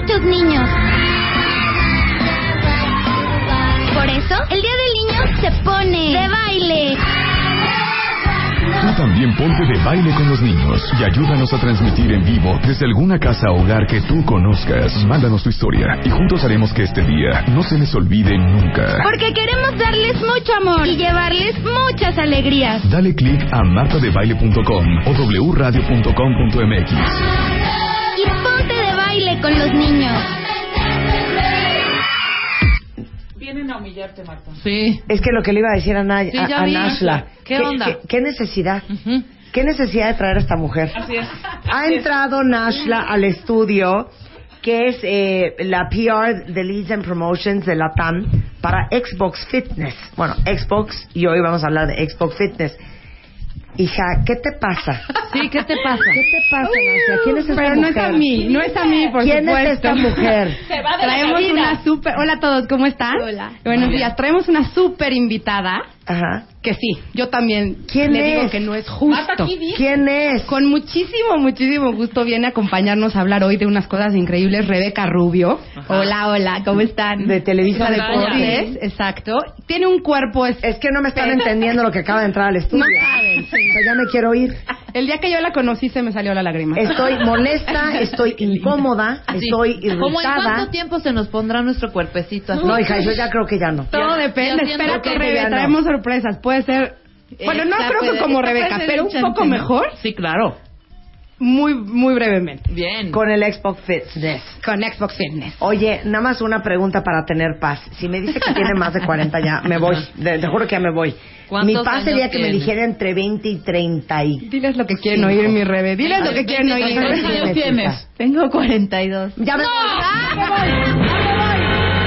muchos niños. Por eso, el Día del Niño se pone de baile. Tú también ponte de baile con los niños y ayúdanos a transmitir en vivo desde alguna casa o hogar que tú conozcas. Mándanos tu historia y juntos haremos que este día no se les olvide nunca. Porque queremos darles mucho amor y llevarles muchas alegrías. Dale click a martadebaile.com o wradio.com.mx. Y ponte de baile con los niños. Vienen a humillarte, Marta. Sí. Es que lo que le iba a decir a, Nay- Sí, a- a. Nashla. ¿Qué onda? ¿Qué, qué necesidad? Ujú. ¿Qué necesidad de traer a esta mujer? Así es. Ha entrado Nashla al estudio, que es eh, la PR de Leads and Promotions de la TAM para Xbox Fitness. Bueno, Xbox, y hoy vamos a hablar de Xbox Fitness. Hija, ¿qué te pasa? Sí, ¿qué te pasa? ¿Qué te pasa, Nashla? ¿Quién es esta Pero no es mujer? a mí, no es a mí, por ¿Quién supuesto. es esta mujer? Se va de la Traemos cabina. una super... Hola a todos, ¿cómo están? Hola. Buenos días. Traemos una super invitada Ajá. que sí, yo también ¿Quién le digo es? que no es justo. ¿Quién es? Con muchísimo, muchísimo gusto viene a acompañarnos a hablar hoy de unas cosas increíbles. Rebeca Rubio. Hola, hola, ¿cómo están? De Televisa de Deportes. Deportes, exacto. Tiene un cuerpo... es- Es que no me están entendiendo lo que acaba de entrar al estudio. No saben, sí. O sea, ya me quiero ir. El día que yo la conocí se me salió la lágrima. Estoy molesta, estoy incómoda, estoy ¿Cómo en irritada. cuánto tiempo se nos pondrá nuestro cuerpecito así? No, hija, yo ya creo que ya no. Todo depende. Espérate, que Rebe, traemos sorpresas. Puede ser... Bueno, no Esta creo que como Rebeca, pero un poco ¿no? mejor. Sí, claro. Muy, muy brevemente. Bien. Con el Xbox Fitness. Con Xbox Fitness. Oye, nada más una pregunta para tener paz. Si me dice que tiene más de 40 ya, me voy. Te juro que ya me voy. ¿Cuántos Mi paz sería que me dijera entre 20 y 30 y... Diles lo que quieren oír, mi Rebe. Diles lo que quieren oír. ¿Cuántos años tienes? Tengo 42. Ya me voy. Ya me voy. Ya me voy.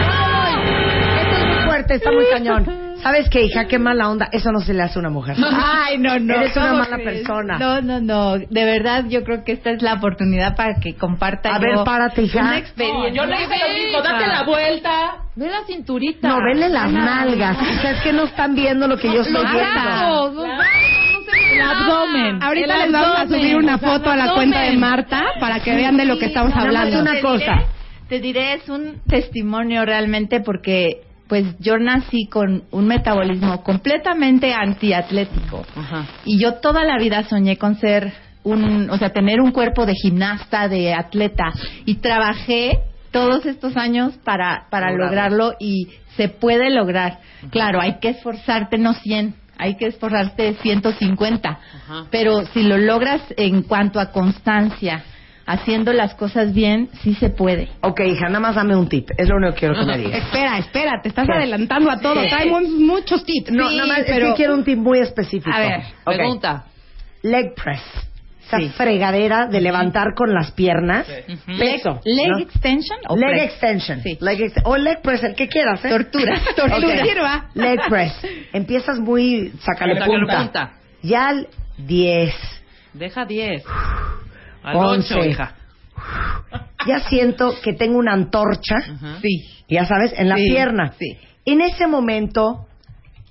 Ya me voy. Esto es muy fuerte, está muy cañón. ¿Sabes qué, hija? Qué mala onda. Eso no se le hace a una mujer. Ay, no, no. Eres una ¿cómo mala crees? persona. No, no, no. De verdad, yo creo que esta es la oportunidad para que comparta A yo ver, párate, hija. una No, experiencia. yo le hice lo mismo. Date la vuelta. Ve la cinturita. No, vele las nalgas. O sea, es que no están viendo lo que yo estoy viendo. no se ve El abdomen. Ahorita El les vamos a subir una O sea, foto a la cuenta de Marta para que vean de lo que estamos nada más hablando. una Te cosa. diré- te diré, es un testimonio realmente porque pues yo nací con un metabolismo completamente antiatlético. Ajá. Y yo toda la vida soñé con ser un, o sea, tener un cuerpo de gimnasta, de atleta. Y trabajé todos estos años para, para lograrlo y se puede lograr. Claro, hay que esforzarte, no 100, hay que esforzarte 150. Ajá. Pero si lo logras en cuanto a constancia, haciendo las cosas bien, sí se puede. Ok, hija, nada más dame un tip. Es lo único que quiero que me digas. Espera, espera, te estás ¿Qué? adelantando a todo. Sí. Traemos muchos tips. No, Sí, nada más es pero que quiero un tip muy específico. A ver. Pregunta. Leg press. Esa Sí. fregadera de levantar con las piernas. Peso. leg ¿no? extension o Leg press? extension. Sí. Leg ex- o leg press, el que quieras, ¿eh? Tortura, tortura. Ok. Sirva. Leg press. Empiezas muy sacale Sácale punta. punta. Ya al 10, Deja 10. Al 11. 8, hija. Ya siento que tengo una antorcha. Sí. ya sabes, en la Sí, pierna. sí. En ese momento,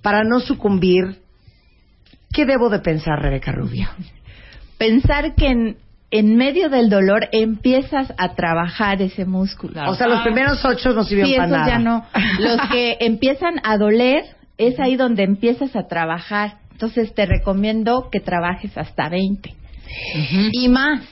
para no sucumbir, ¿qué debo de pensar, Rebeca Rubio? Pensar que en, en medio del dolor empiezas a trabajar ese músculo. Claro. O sea, los primeros ocho no sirvieron Sí, para esos nada. ya no. Los que empiezan a doler, es ahí donde empiezas a trabajar. Entonces te recomiendo que trabajes hasta 20. Y más.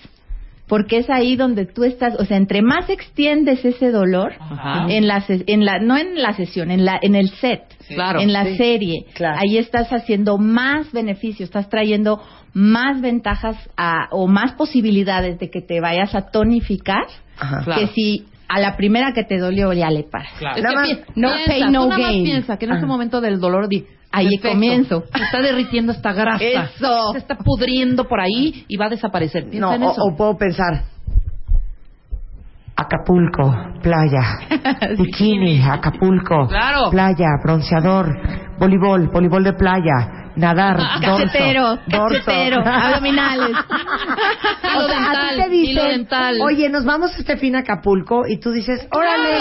Porque es ahí donde tú estás, o sea, entre más extiendes ese dolor, Ajá. en la, se- en la, no en la sesión, en la, en el set, Claro. en la Sí, serie, claro. ahí estás haciendo más beneficios, estás trayendo más ventajas a- o más posibilidades de que te vayas a tonificar, Ajá. Claro. que si a la primera que te dolió ya le paras. Claro. Nada más- no piensa, pain, no tú nada más gain. piensa que en ese Ajá. momento del dolor di, Ahí perfecto, comienzo. Se está derritiendo esta grasa. Eso. Se está pudriendo por ahí y va a desaparecer. Piensa No, en o, eso. o puedo pensar. Acapulco, playa, bikini, Acapulco, Claro. playa, bronceador, voleibol, voleibol de playa, nadar, dorso, Cachetero, dorso. cachetero, abdominales. O sea, a dental, ti te dicen, oye, nos vamos este fin a Acapulco y tú dices, órale,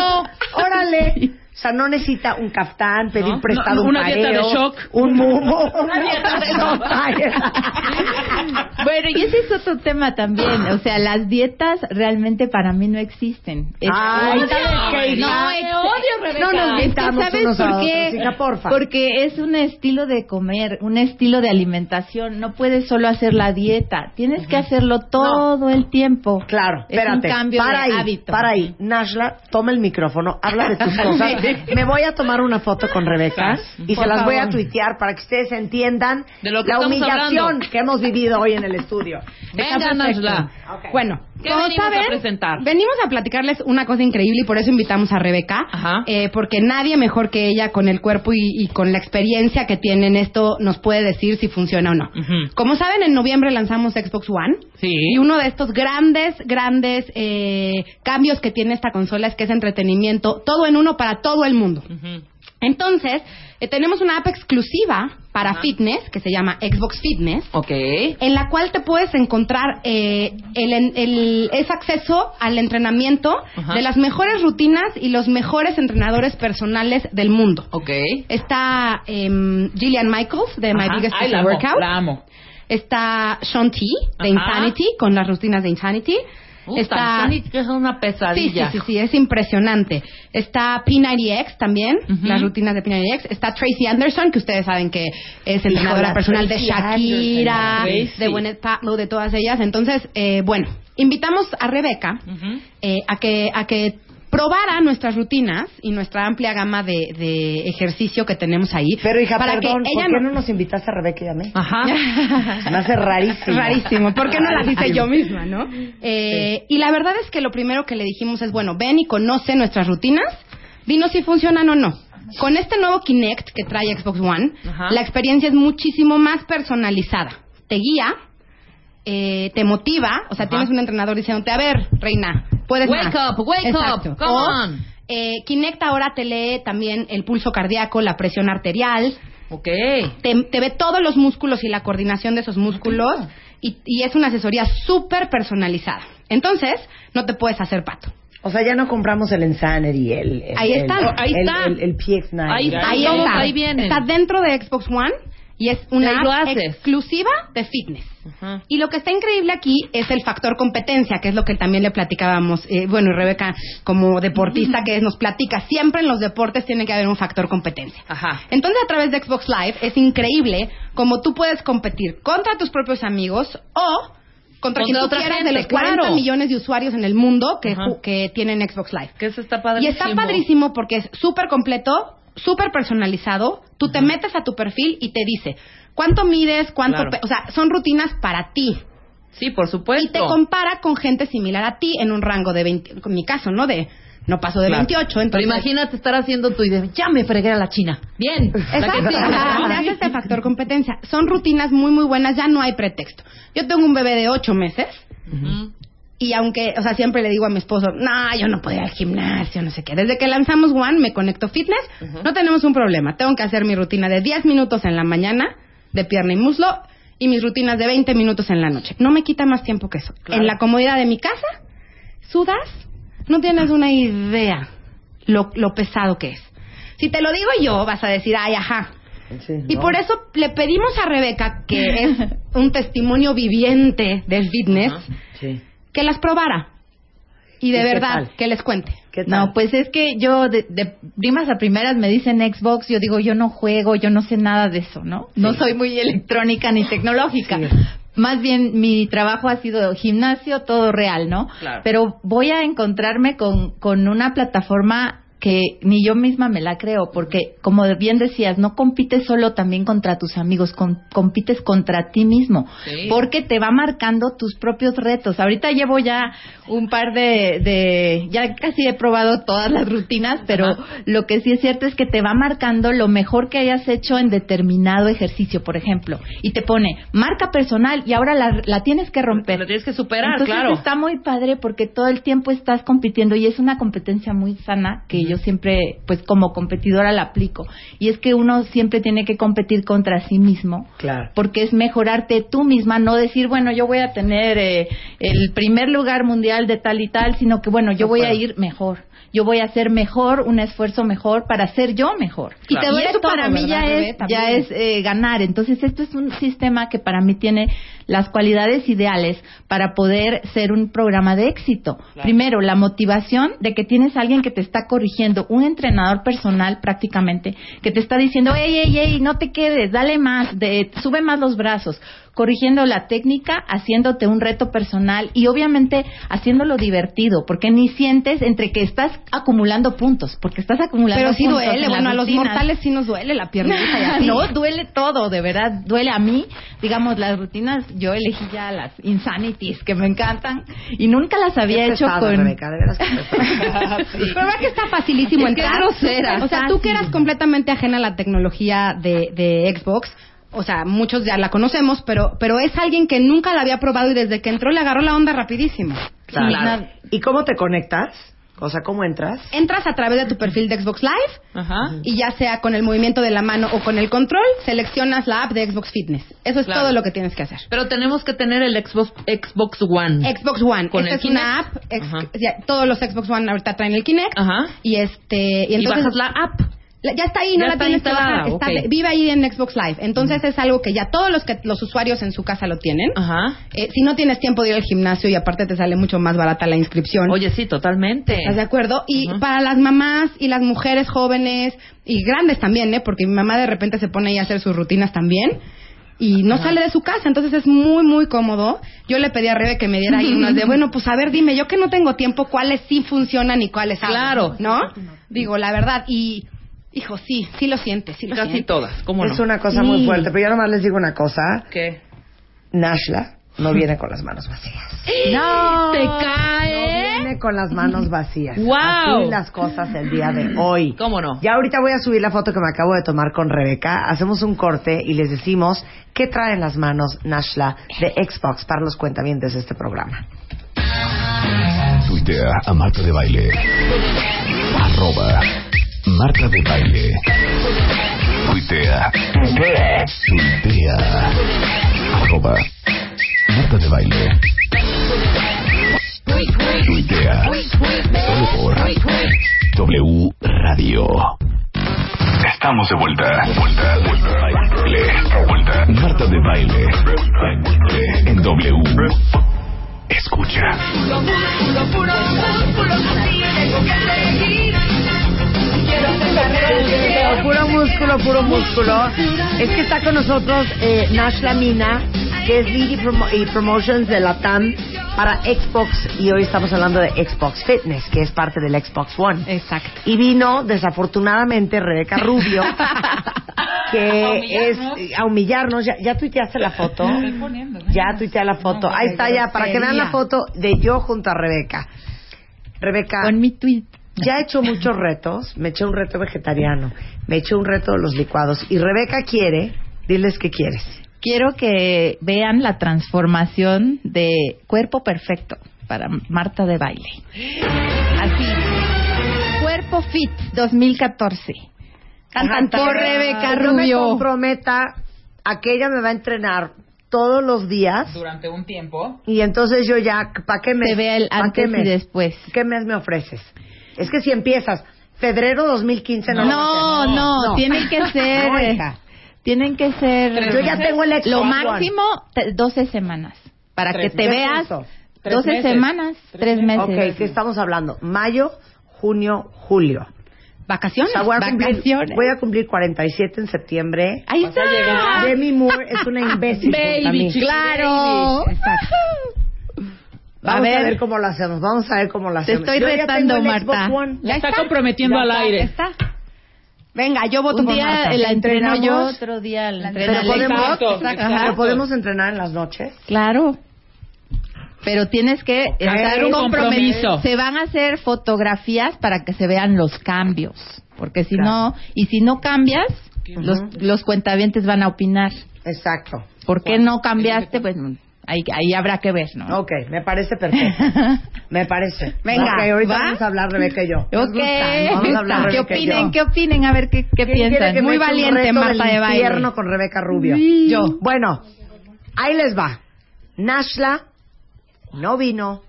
órale. O sea, no necesita un caftán, pedir No, prestado no, un una dieta de shock. un mumo, Una dieta de shock. Bueno, y ese es otro tema también. O sea, las dietas realmente para mí no existen. Es- Ay, Odio. ¿sabes qué? No, ex- odio, Rebeca. No nos Es que ¿sabes por qué? otros, hija, porfa. Porque es un estilo de comer, un estilo de alimentación. No puedes solo hacer la dieta. Tienes que hacerlo todo el tiempo. Claro, Es espérate. un cambio para de ahí, hábito. para ahí. Nashla, toma el micrófono, habla de tus cosas. Me voy a tomar una foto con Rebeca y Por se las voy a favor. tuitear para que ustedes entiendan De lo que la humillación hablando. que hemos vivido hoy en el estudio. Venga, Está perfecto. Nashla. Ok. Bueno, ¿Qué como venimos a saben, presentar? venimos a platicarles una cosa increíble y por eso invitamos a Rebeca, Ajá. eh, porque nadie mejor que ella con el cuerpo y, y con la experiencia que tiene en esto nos puede decir si funciona o no. Ujú. Como saben, en noviembre lanzamos Xbox One Sí. y uno de estos grandes, grandes eh, cambios que tiene esta consola es que es entretenimiento, todo en uno para todo el mundo. Entonces, eh, tenemos una app exclusiva para fitness que se llama Xbox Fitness Ok. en la cual te puedes encontrar eh, el, el- es acceso al entrenamiento de las mejores rutinas y los mejores entrenadores personales del mundo. Ok. Está em, Gillian Michaels de My. Biggest Ay, la amo, Workout. la amo. Está Sean T de. Insanity con las rutinas de Insanity. Está Sonic, es una Sí, sí, pesadilla. sí, sí, es impresionante. Está P90X también, Ujú. las rutinas de P90X. Está Tracy Anderson, que ustedes saben que es entrenadora personal de Shakira, Anderson. de Gwyneth Paltrow, de todas ellas. Entonces, eh, bueno, invitamos a Rebeca eh, a que a que probara nuestras rutinas y nuestra amplia gama de, de ejercicio que tenemos ahí. Pero hija, para perdón, que ¿por ella qué no nos invitaste a Rebeca y a mí? Ajá. Se me hace rarísimo. Rarísimo. ¿Por qué no las hice yo misma, no? Eh, Y la verdad es que lo primero que le dijimos es, bueno, ven y conoce nuestras rutinas, dinos si funcionan o no. Con este nuevo Kinect que trae Xbox One, Ajá. la experiencia es muchísimo más personalizada. Te guía, eh, te motiva, o sea, Ajá. tienes un entrenador diciéndote, a ver, reina, puedes Wake más. up, wake Exacto. up, come O, on. eh, Kinect ahora te lee también el pulso cardíaco, la presión arterial, Ok. te, te ve todos los músculos y la coordinación de esos músculos y, y es una asesoría súper personalizada. Entonces, no te puedes hacer pato. O sea, ya no compramos el Insanity, el... el- Ahí el- está. Ahí el- está. El, el PX9. Ahí está. Ahí está. ahí vienen. Está dentro de Xbox One y es una Y lo app exclusiva de fitness. Ajá. Y lo que está increíble aquí es el factor competencia, que es lo que también le platicábamos, eh, bueno, y Rebeca como deportista que nos platica, siempre en los deportes tiene que haber un factor competencia. Ajá. Entonces, a través de Xbox Live es increíble como tú puedes competir contra tus propios amigos o contra, quien tú quieras gente, de los 40 claro. millones de usuarios en el mundo que, tienen Xbox Live. Que eso está Y padrísimo. está padrísimo porque es súper completo, súper personalizado. Tú te metes a tu perfil y te dice cuánto mides, cuánto... Claro. O sea, son rutinas para ti. Sí, por Y supuesto. te compara con gente similar a ti en un rango de 20... En mi caso, ¿no? De... No paso de Claro. 28, Pero entonces... imagínate estar haciendo tu idea. Ya me fregué a la China. Bien. Exacto, hace este factor competencia. Son rutinas muy, muy buenas, ya no hay pretexto. Yo tengo un bebé de ocho meses Ujú. Y aunque, o sea, siempre le digo a mi esposo, no, yo no puedo ir al gimnasio, no sé qué. Desde que lanzamos One, me conecto fitness, no tenemos un problema. Tengo que hacer mi rutina de 10 minutos en la mañana, de pierna y muslo, y mis rutinas de 20 minutos en la noche. No me quita más tiempo que eso. Claro. En la comodidad de mi casa, sudas, no tienes una idea lo, lo pesado que es. Si te lo digo yo, vas a decir, ay, ajá, Sí, y ¿no? por eso le pedimos a Rebeca, que es un testimonio viviente del fitness. Sí. Que las probara. Y de ¿Y qué verdad, que les cuente. ¿Qué tal? No, pues es que yo de, de primas a primeras me dicen Xbox, yo digo yo no juego, yo no sé nada de eso, ¿no? No soy muy electrónica ni tecnológica. Sí. Más bien mi trabajo ha sido gimnasio, todo real, ¿no? Claro. Pero voy a encontrarme con, con una plataforma que ni yo misma me la creo, porque como bien decías, no compites solo también contra tus amigos, con- compites contra ti mismo, Sí. porque te va marcando tus propios retos. Ahorita llevo ya un par de, de ya casi he probado todas las rutinas, pero Ajá. lo que sí es cierto es que te va marcando lo mejor que hayas hecho en determinado ejercicio, por ejemplo, y te pone marca personal y ahora la, la tienes que romper. Lo tienes que superar, Entonces claro. está muy padre porque todo el tiempo estás compitiendo y es una competencia muy sana que yo yo siempre, pues como competidora la aplico. Y es que uno siempre tiene que competir contra sí mismo. Claro. Porque es mejorarte tú misma, no decir, bueno, yo voy a tener eh, el primer lugar mundial de tal y tal, sino que, bueno, yo voy a ir mejor. Yo voy a hacer mejor, un esfuerzo mejor para ser yo mejor. Y te duele eso todo, para mí ¿verdad, ya es, ya es eh, ganar. Entonces, esto es un sistema que para mí tiene las cualidades ideales para poder ser un programa de éxito. Primero, la motivación de que tienes a alguien que te está corrigiendo, un entrenador personal prácticamente, que te está diciendo, ey, ey, ey, no te quedes, dale más, de, sube más los brazos, corrigiendo la técnica, haciéndote un reto personal y obviamente haciéndolo divertido, porque ni sientes entre que estás acumulando puntos, porque estás acumulando Pero sí puntos duele, en bueno, a los mortales sí nos duele la piernita y así. No, duele todo, de verdad, duele a mí. Digamos, las rutinas, yo elegí ya las Insanities, que me encantan, y nunca las había hecho con... Rebeca, de veras que. Pero verdad que está facilísimo Es que entrar. grosera, O sea, tú que eras completamente ajena a la tecnología de, de Xbox, o sea, muchos ya la conocemos, pero, pero es alguien que nunca la había probado y desde que entró le agarró la onda rapidísimo. Claro. ¿Y cómo te conectas? O sea, ¿cómo entras? Entras a través de tu perfil de Xbox Live Ajá. y ya sea con el movimiento de la mano o con el control, seleccionas la app de Xbox Fitness. Eso es Claro. todo lo que tienes que hacer. Pero tenemos que tener el Xbox, Xbox One. Xbox One. Con Esta el es una Kinect. app. ex- Ajá. ya, todos los Xbox One ahorita traen el Kinect. Ajá. Y este y Y, entonces bajas la app. Ya está ahí, no Ya la tienes que instalada, bajar. Está- ok. vive ahí en Xbox Live. Entonces es algo que ya todos los que los usuarios en su casa lo tienen. Ajá. Eh, si no tienes tiempo de ir al gimnasio y aparte te sale mucho más barata la inscripción. Oye, sí, totalmente. ¿Estás de acuerdo? Y para las mamás y las mujeres jóvenes y grandes también, ¿eh? Porque mi mamá de repente se pone ahí a hacer sus rutinas también y no sale de su casa, entonces es muy, muy cómodo. Yo le pedí a Rebe que me diera ahí unas de, bueno, pues a ver, dime, yo que no tengo tiempo, cuáles sí funcionan y cuáles Claro. ¿no? Digo, la verdad, y, hijo, sí, sí lo sientes, sí lo Casi sientes. todas, ¿cómo no? Es una cosa muy fuerte, pero yo nomás les digo una cosa. ¿Qué? Nashla no viene con las manos vacías. No. ¿Te No cae? viene con las manos vacías. ¡Guau! Así las cosas el día de hoy. ¿Cómo no? Ya ahorita voy a subir la foto que me acabo de tomar con Rebeca. Hacemos un corte y les decimos qué trae en las manos Nashla de Xbox para los cuentavientes de este programa. Tuitea a Marta de Baile. Arroba Marta de Baile. Tuitea. Tuitea. Arroba Marta de Baile. Tuitea. Solo por W Radio. Estamos de vuelta. Vuelta, vuelta. Baile. Vuelta. Marta de Baile. En W. Escucha. Puro músculo, puro músculo. Es que está con nosotros eh, Nashla Mina, que es Lead y, y Promotions de la TAM para Xbox. Y hoy estamos hablando de Xbox Fitness, que es parte del Xbox One. Exacto. Y vino, desafortunadamente, Rebeca Rubio, que es a humillarnos. ¿Ya, ya tuiteaste la foto? Ya tuiteé la foto. Ahí está ya, para que vean la foto de yo junto a Rebeca. Rebeca, Con mi tweet. Ya he hecho muchos retos. Me eché un reto vegetariano, me eché un reto de los licuados. Y Rebeca quiere, diles qué quieres. Quiero que vean la transformación de cuerpo perfecto para Marta de baile. Así. Cuerpo Fit 2014. Cantan por Rebeca Yo me Rubio. comprometa a que ella me va a entrenar todos los días. Durante un tiempo. Y entonces yo ya, ¿para qué mes? Se vea el ¿Pa' qué antes y mes? después. ¿Qué mes me ofreces? Es que si empiezas febrero 2015 no, No, a hacer. no, tienen que ser. No, hija. Tienen que ser. Yo ya tengo el Lo máximo, te- 12 semanas. Para Tres que te meses. veas. Eso. Tres 12 meses. semanas, Tres 3 meses. Ok, ¿qué estamos hablando? Mayo, junio, julio. O ¿Vacaciones? sea, voy a, cumplir, Vacaciones. voy a cumplir 47 en septiembre. Ahí está. Demi Moore es una imbécil. Baby, Claro. Exacto. Vamos a ver. ver. cómo lo hacemos. Vamos a ver cómo lo Te hacemos. estoy Yo ya retando, Marta. One. Ya está comprometiendo al aire. Está. Venga, yo voto Un por día Marta. la entreno yo, Entrenamos. otro día la Pero entrena Alexa. podemos, Exacto, Exacto. exacto. Pero podemos entrenar en las noches. Claro. Pero tienes que Hacer un compromiso. Se van a hacer fotografías para que se vean los cambios, porque si no y si no cambias, los los cuentavientes van a opinar. Exacto. ¿Por qué no cambiaste? Pues ahí, ahí habrá que ver, ¿no? Ok, me parece perfecto. Me parece. Venga, Ok, ahorita ¿va? vamos a hablar Rebeca y yo. Ok, Vamos a hablar ¿qué opinen? yo. ¿Qué opinen? A ver qué, qué ¿Quién quiere piensan. que Muy valiente, Marta de baile. infierno con Rebeca Rubio. Yo. Bueno, ahí les va. Nashla no vino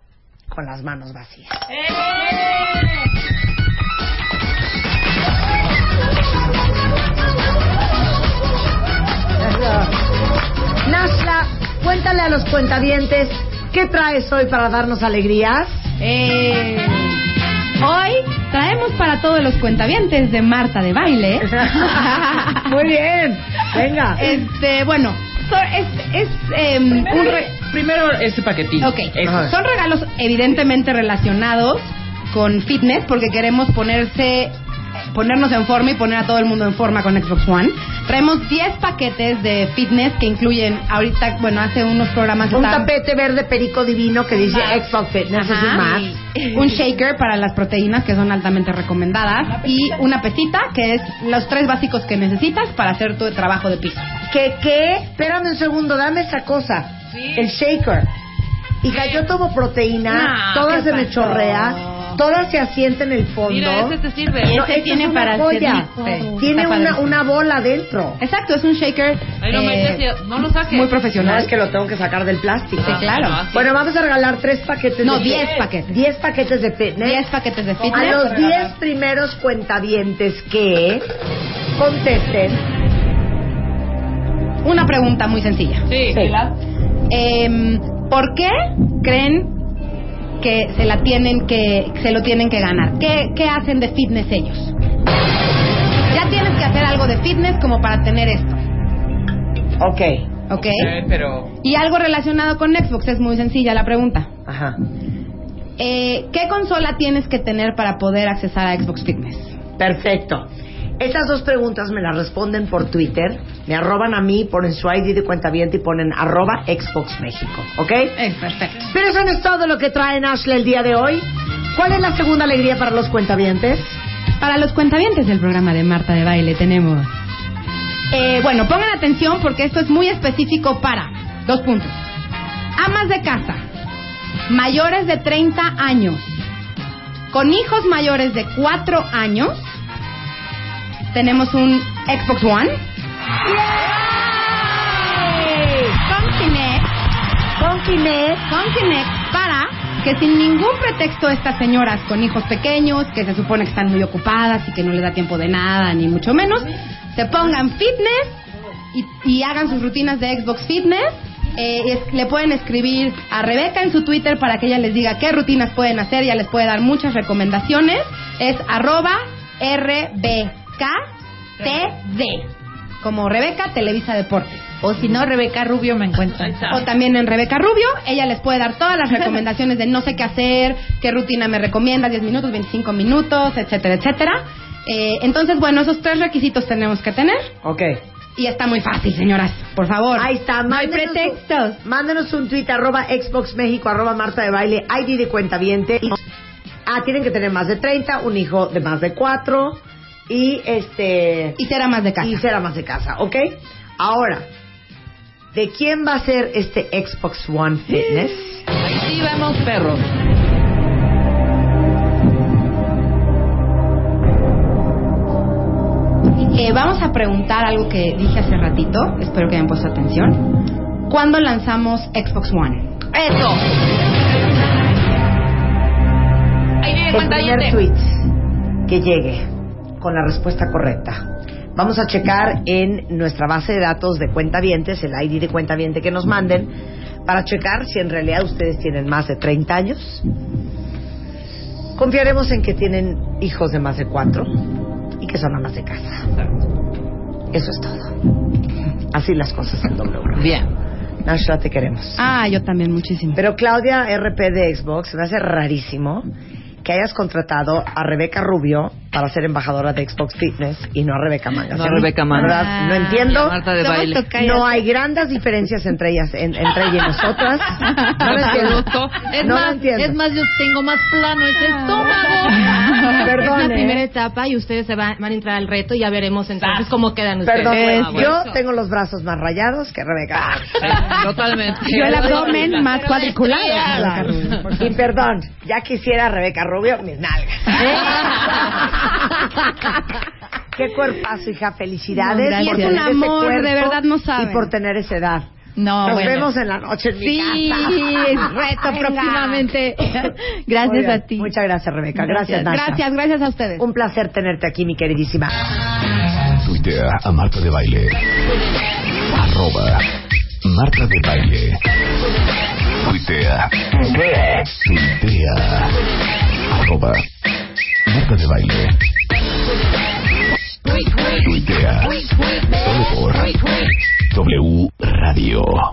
con las manos vacías. Nashla, cuéntale a los cuentavientes qué traes hoy para darnos alegrías. Eh, hoy traemos para todos los cuentavientes de Marta de baile. Muy bien, venga. Este, bueno, so- es, es em, un re- Primero este paquetito. Ok, Eso. Son regalos evidentemente relacionados con fitness porque queremos ponerse ponernos en forma y poner a todo el mundo en forma con Xbox One. Traemos 10 paquetes de fitness que incluyen ahorita, bueno, hace unos programas Un tapete verde perico divino que dice Más. Xbox Fitness, eso Ajá. es más. un shaker para las proteínas que son altamente recomendadas y una pesita que es los tres básicos que necesitas para hacer tu trabajo de piso. ¿Qué, qué? Espérame un segundo, dame esa cosa. El shaker. Hija, yo tomo proteína, No, toda ¿qué se me chorrea, toda se asienta en el fondo. Mira, ese te sirve. No, ese tiene es una para joya. Tiene una, padrísimo. una bola adentro. Exacto, es un shaker eh, no lo saques. muy No profesional. es que lo tengo que sacar del plástico. Sí, claro. Ah. Bueno, vamos a regalar tres paquetes No, de diez paquetes. 10 paquetes de fitness. 10 paquetes de A fitness. los 10 primeros cuentavientes que contesten. Una pregunta muy sencilla. Sí. Sí. Em, ¿Por qué creen que se la tienen que se lo tienen que ganar? ¿Qué, qué hacen de fitness ellos? Ya tienes que hacer algo de fitness como para tener esto, Ok. ¿ok? Eh, pero Y algo relacionado con Xbox es muy sencilla la pregunta. Ajá. Eh, ¿Qué consola tienes que tener para poder accesar a Xbox Fitness? Perfecto. Estas dos preguntas me las responden por Twitter. Me arroban a mí, ponen su ID de cuenta y ponen arroba Xbox México. ¿Ok? Eh, perfecto. Pero eso no es todo lo que trae Ashley el día de hoy. ¿Cuál es la segunda alegría para los cuentavientes? Para los cuentavientes del programa de Marta de Baile tenemos... Eh, bueno, pongan atención porque esto es muy específico para... Dos puntos. Amas de casa, mayores de 30 años, con hijos mayores de 4 años, tenemos un Xbox One. Con Kinect, Con Kinect. con Kinect para que sin ningún pretexto estas señoras con hijos pequeños, que se supone que están muy ocupadas y que no les da tiempo de nada, ni mucho menos, se pongan fitness y, y hagan sus rutinas de Xbox Fitness. Eh, es- le pueden escribir a Rebeca en su Twitter para que ella les diga qué rutinas pueden hacer, ya les puede dar muchas recomendaciones. Es arroba RBKTD, como Rebeca Televisa Deportes. O si no, Rebeca Rubio me encuentra. Ahí está. O también en Rebeca Rubio, ella les puede dar todas las recomendaciones de no sé qué hacer, qué rutina me recomienda, 10 minutos, 25 minutos, etcétera, etcétera. Eh, entonces, bueno, esos tres requisitos tenemos que tener. Ok. Y está muy fácil, señoras, por favor. Ahí está. No hay mándenos pretextos. un- mándenos un tweet arroba Xbox México, arroba Marta de Baile, ID de cuentaviente. Y- Ah, tienen que tener más de 30, un hijo de más de 4 y este... Y será más de casa. Y ser amas de casa, ¿ok? Ahora, ¿de quién va a ser este Xbox One Fitness? ahí sí vamos, perros. Eh, vamos a preguntar algo que dije hace ratito, espero que hayan puesto atención. ¿Cuándo lanzamos Xbox One? Eso. Ahí viene El primer tweet que llegue con la respuesta correcta. Vamos a checar en nuestra base de datos de cuentavientes, el ID de cuentaviente que nos manden, para checar si en realidad ustedes tienen más de 30 años. Confiaremos en que tienen hijos de más de 4 y que son amas de casa. Eso es todo. Así las cosas en W. Bien. Nashla, te queremos. Ah, yo también muchísimo. Pero Claudia RP de Xbox, me hace rarísimo que hayas contratado a Rebeca Rubio para ser embajadora de Xbox Fitness y no a Rebeca Mangas. No a Rebeca Mangas. no Y entiendo. Marta de baile. No hay grandes diferencias entre ellas, en- entre ella y nosotras. No lo entiendo. Es no lo más, entiendo. es más, yo tengo más plano ese estómago. Perdón, es la ¿eh? primera etapa y ustedes se van, van a entrar al reto y ya veremos entonces cómo quedan ustedes. Perdón, Es pues, yo tengo los brazos más rayados que Rebeca. Sí, totalmente. Yo el abdomen más cuadriculado. Y perdón, ya quisiera Rebeca Rubio mis nalgas. Qué cuerpazo, hija. Felicidades. No, por gracias. Es un amor, de verdad no saben. Y por tener esa edad. No, Nos bueno. vemos en la noche en mi Sí, casa. reto Venga. próximamente. Gracias a ti. Muchas gracias, Rebeca. Gracias, Nasha. Gracias, gracias a ustedes. Un placer tenerte aquí, mi queridísima. Tuitea a Marta de Baile. Arroba Marta de Baile. Tuitea. Tuitea. Arroba. Marta de baile. Tuitea. Solo por W Radio.